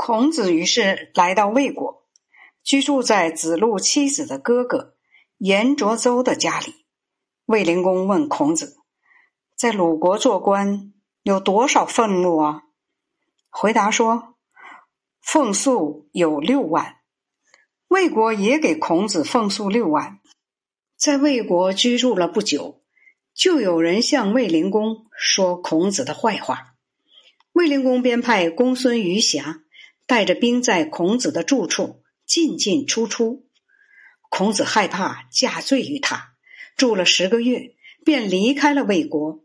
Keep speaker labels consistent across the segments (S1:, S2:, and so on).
S1: 孔子于是来到魏国，居住在子路妻子的哥哥颜卓周的家里。卫灵公问孔子：“在鲁国做官有多少俸禄啊？”回答说：“俸禄有六万。”魏国也给孔子俸禄六万。在魏国居住了不久，就有人向卫灵公说孔子的坏话。卫灵公便派公孙于瑕。带着兵在孔子的住处进进出出，孔子害怕嫁罪于他，住了十个月，便离开了魏国。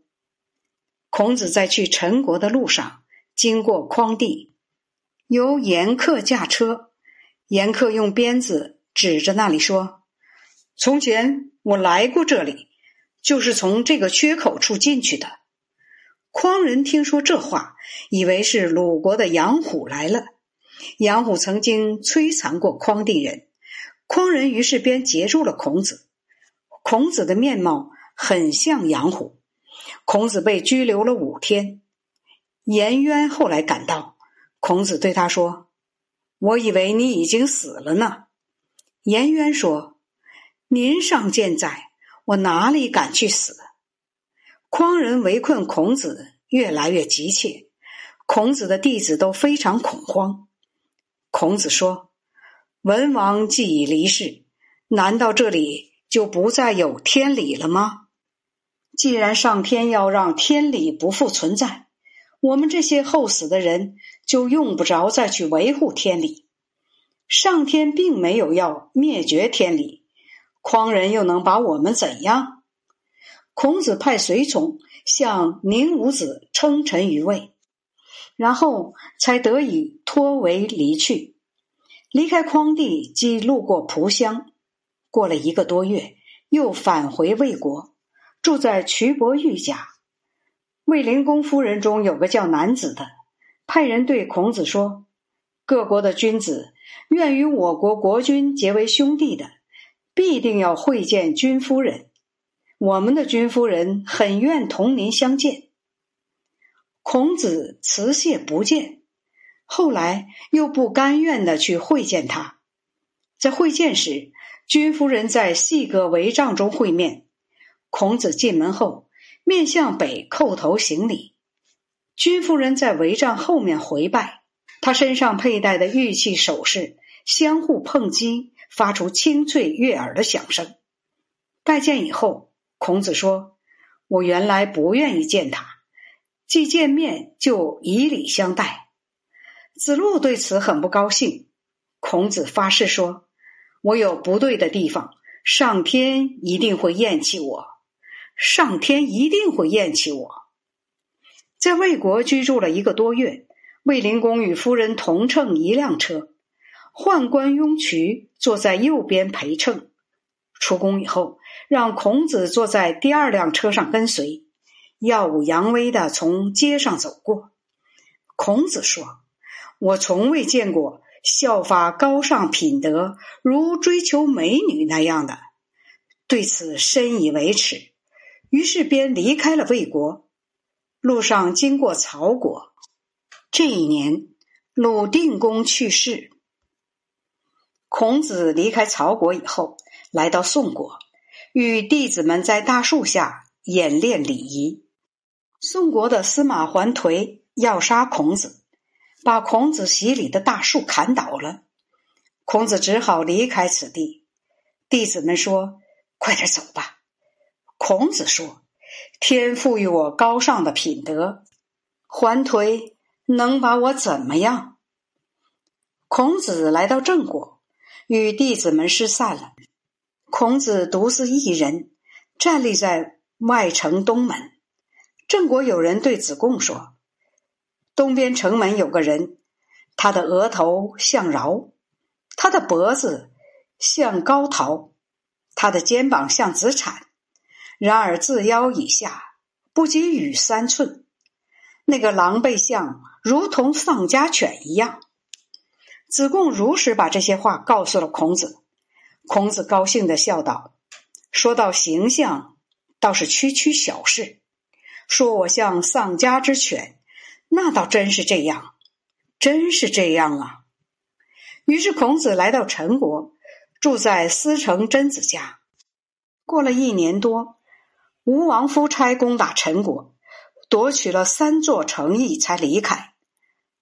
S1: 孔子在去陈国的路上，经过匡地，由严客驾车，严客用鞭子指着那里说：“从前我来过这里，就是从这个缺口处进去的。”匡人听说这话，以为是鲁国的杨虎来了。杨虎曾经摧残过匡地人，匡人于是便截住了孔子。孔子的面貌很像杨虎，孔子被拘留了五天。颜渊后来赶到，孔子对他说：“我以为你已经死了呢。”颜渊说：“您尚健在，我哪里敢去死？”匡人围困孔子，越来越急切，孔子的弟子都非常恐慌。孔子说：“文王既已离世，难道这里就不再有天理了吗？既然上天要让天理不复存在，我们这些后死的人就用不着再去维护天理。上天并没有要灭绝天理，匡人又能把我们怎样？”孔子派随从向宁武子称臣于魏。然后才得以脱围离去，离开匡地，即路过蒲乡。过了一个多月，又返回魏国，住在瞿伯玉家。卫灵公夫人中有个叫男子的，派人对孔子说：“各国的君子愿与我国国君结为兄弟的，必定要会见君夫人。我们的君夫人很愿同您相见。”孔子辞谢不见，后来又不甘愿的去会见他。在会见时，君夫人在细格帷帐中会面。孔子进门后，面向北叩头行礼。君夫人在帷帐后面回拜，他身上佩戴的玉器首饰相互碰击，发出清脆悦耳的响声。拜见以后，孔子说：“我原来不愿意见他。”既见面就以礼相待，子路对此很不高兴。孔子发誓说：“我有不对的地方，上天一定会厌弃我。上天一定会厌弃我。”在魏国居住了一个多月，卫灵公与夫人同乘一辆车，宦官雍渠坐在右边陪乘。出宫以后，让孔子坐在第二辆车上跟随。耀武扬威的从街上走过，孔子说：“我从未见过效法高尚品德如追求美女那样的，对此深以为耻。”于是便离开了魏国。路上经过曹国，这一年鲁定公去世。孔子离开曹国以后，来到宋国，与弟子们在大树下演练礼仪。宋国的司马桓颓要杀孔子，把孔子洗礼的大树砍倒了。孔子只好离开此地。弟子们说：“快点走吧。”孔子说：“天赋予我高尚的品德，桓颓能把我怎么样？”孔子来到郑国，与弟子们失散了。孔子独自一人站立在外城东门。郑国有人对子贡说：“东边城门有个人，他的额头像饶，他的脖子像高陶，他的肩膀像子产，然而自腰以下不及羽三寸。那个狼狈相如同丧家犬一样。”子贡如实把这些话告诉了孔子。孔子高兴的笑道：“说到形象，倒是区区小事。”说我像丧家之犬，那倒真是这样。真是这样啊！于是孔子来到陈国，住在司城贞子家。过了一年多，吴王夫差攻打陈国，夺取了三座城邑，才离开。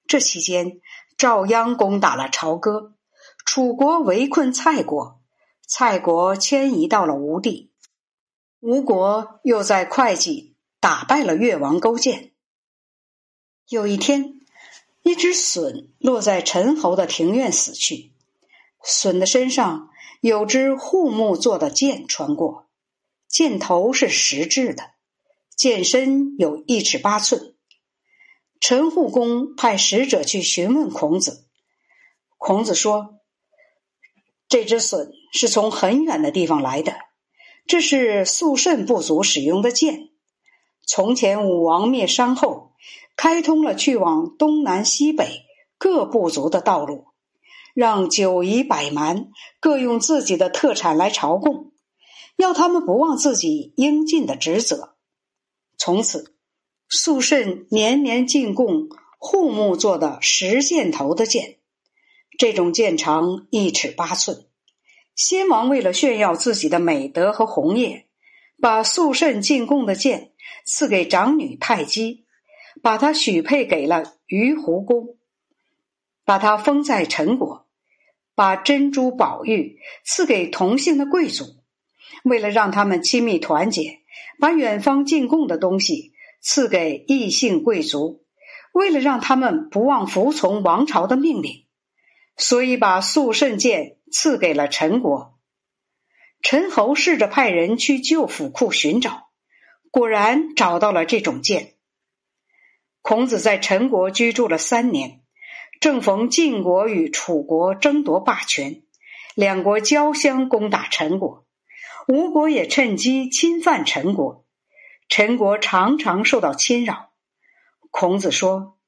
S1: 这期间，赵鞅攻打了朝歌，楚国围困蔡国，蔡国迁移到了吴地。吴国又在会稽打败了越王勾践。有一天，一只隼落在陈侯的庭院死去，隼的身上有支护木做的剑穿过，箭头是石制的，剑身有一尺八寸。陈护公派使者去询问孔子，孔子说：“这只隼是从很远的地方来的。”这是肃慎部族使用的箭。从前武王灭商后，开通了去往东南西北各部族的道路，让九夷百蛮各用自己的特产来朝贡，要他们不忘自己应尽的职责。从此，肃慎年年进贡护木做的石箭头的剑，这种剑长一尺八寸。先王为了炫耀自己的美德和宏业，把肃慎进贡的剑赐给长女太姬，把她许配给了于胡公，把她封在陈国，把珍珠宝玉赐给同姓的贵族，为了让他们亲密团结，把远方进贡的东西赐给异姓贵族，为了让他们不忘服从王朝的命令。所以，把肃慎剑赐给了陈国。陈侯试着派人去旧府库寻找，果然找到了这种剑。孔子在陈国居住了三年，正逢晋国与楚国争夺霸权，两国交相攻打陈国，吴国也趁机侵犯陈国，陈国常常受到侵扰。孔子说：“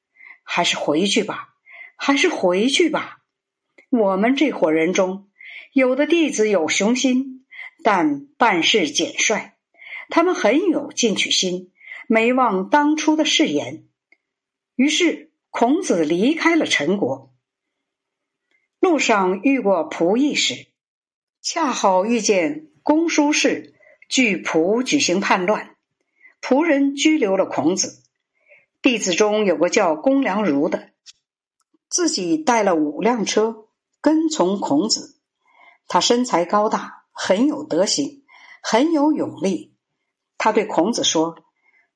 S1: 还是回去吧，还是回去吧。”我们这伙人中，有的弟子有雄心，但办事简率。他们很有进取心，没忘当初的誓言。于是，孔子离开了陈国。路上遇过仆役时，恰好遇见公叔氏据仆举行叛乱，仆人拘留了孔子。弟子中有个叫公良如的，自己带了五辆车。跟从孔子，他身材高大，很有德行，很有勇力。他对孔子说：“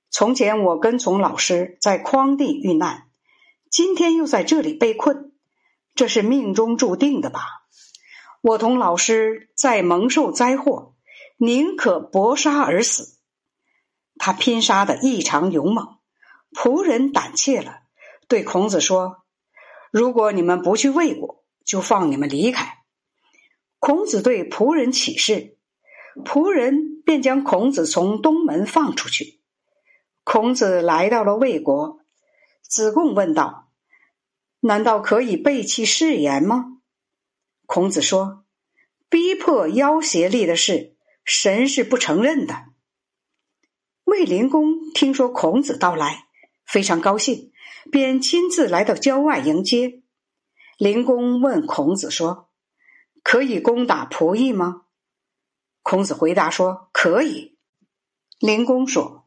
S1: 从前我跟从老师在匡地遇难，今天又在这里被困，这是命中注定的吧？我同老师在蒙受灾祸，宁可搏杀而死。”他拼杀的异常勇猛，仆人胆怯了，对孔子说：“如果你们不去魏国。”就放你们离开。孔子对仆人起誓，仆人便将孔子从东门放出去。孔子来到了魏国，子贡问道：“难道可以背弃誓言吗？”孔子说：“逼迫要挟立的事，神是不承认的。”卫灵公听说孔子到来，非常高兴，便亲自来到郊外迎接。灵公问孔子说：“可以攻打仆役吗？”孔子回答说：“可以。”灵公说：“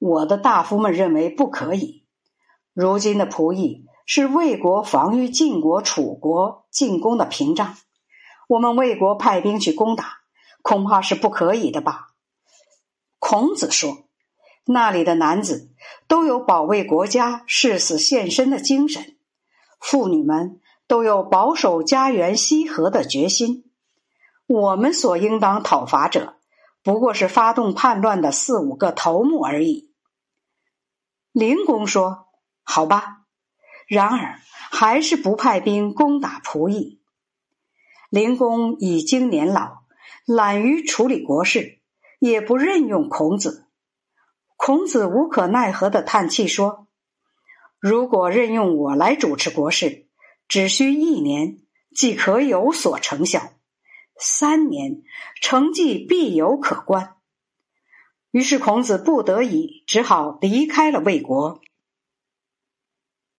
S1: 我的大夫们认为不可以。如今的仆役是魏国防御晋国、楚国进攻的屏障，我们魏国派兵去攻打，恐怕是不可以的吧？”孔子说：“那里的男子都有保卫国家、誓死献身的精神，妇女们。”都有保守家园西河的决心。我们所应当讨伐者，不过是发动叛乱的四五个头目而已。灵公说：“好吧。”然而还是不派兵攻打仆役。灵公已经年老，懒于处理国事，也不任用孔子。孔子无可奈何的叹气说：“如果任用我来主持国事。”只需一年，即可有所成效；三年，成绩必有可观。于是孔子不得已，只好离开了魏国。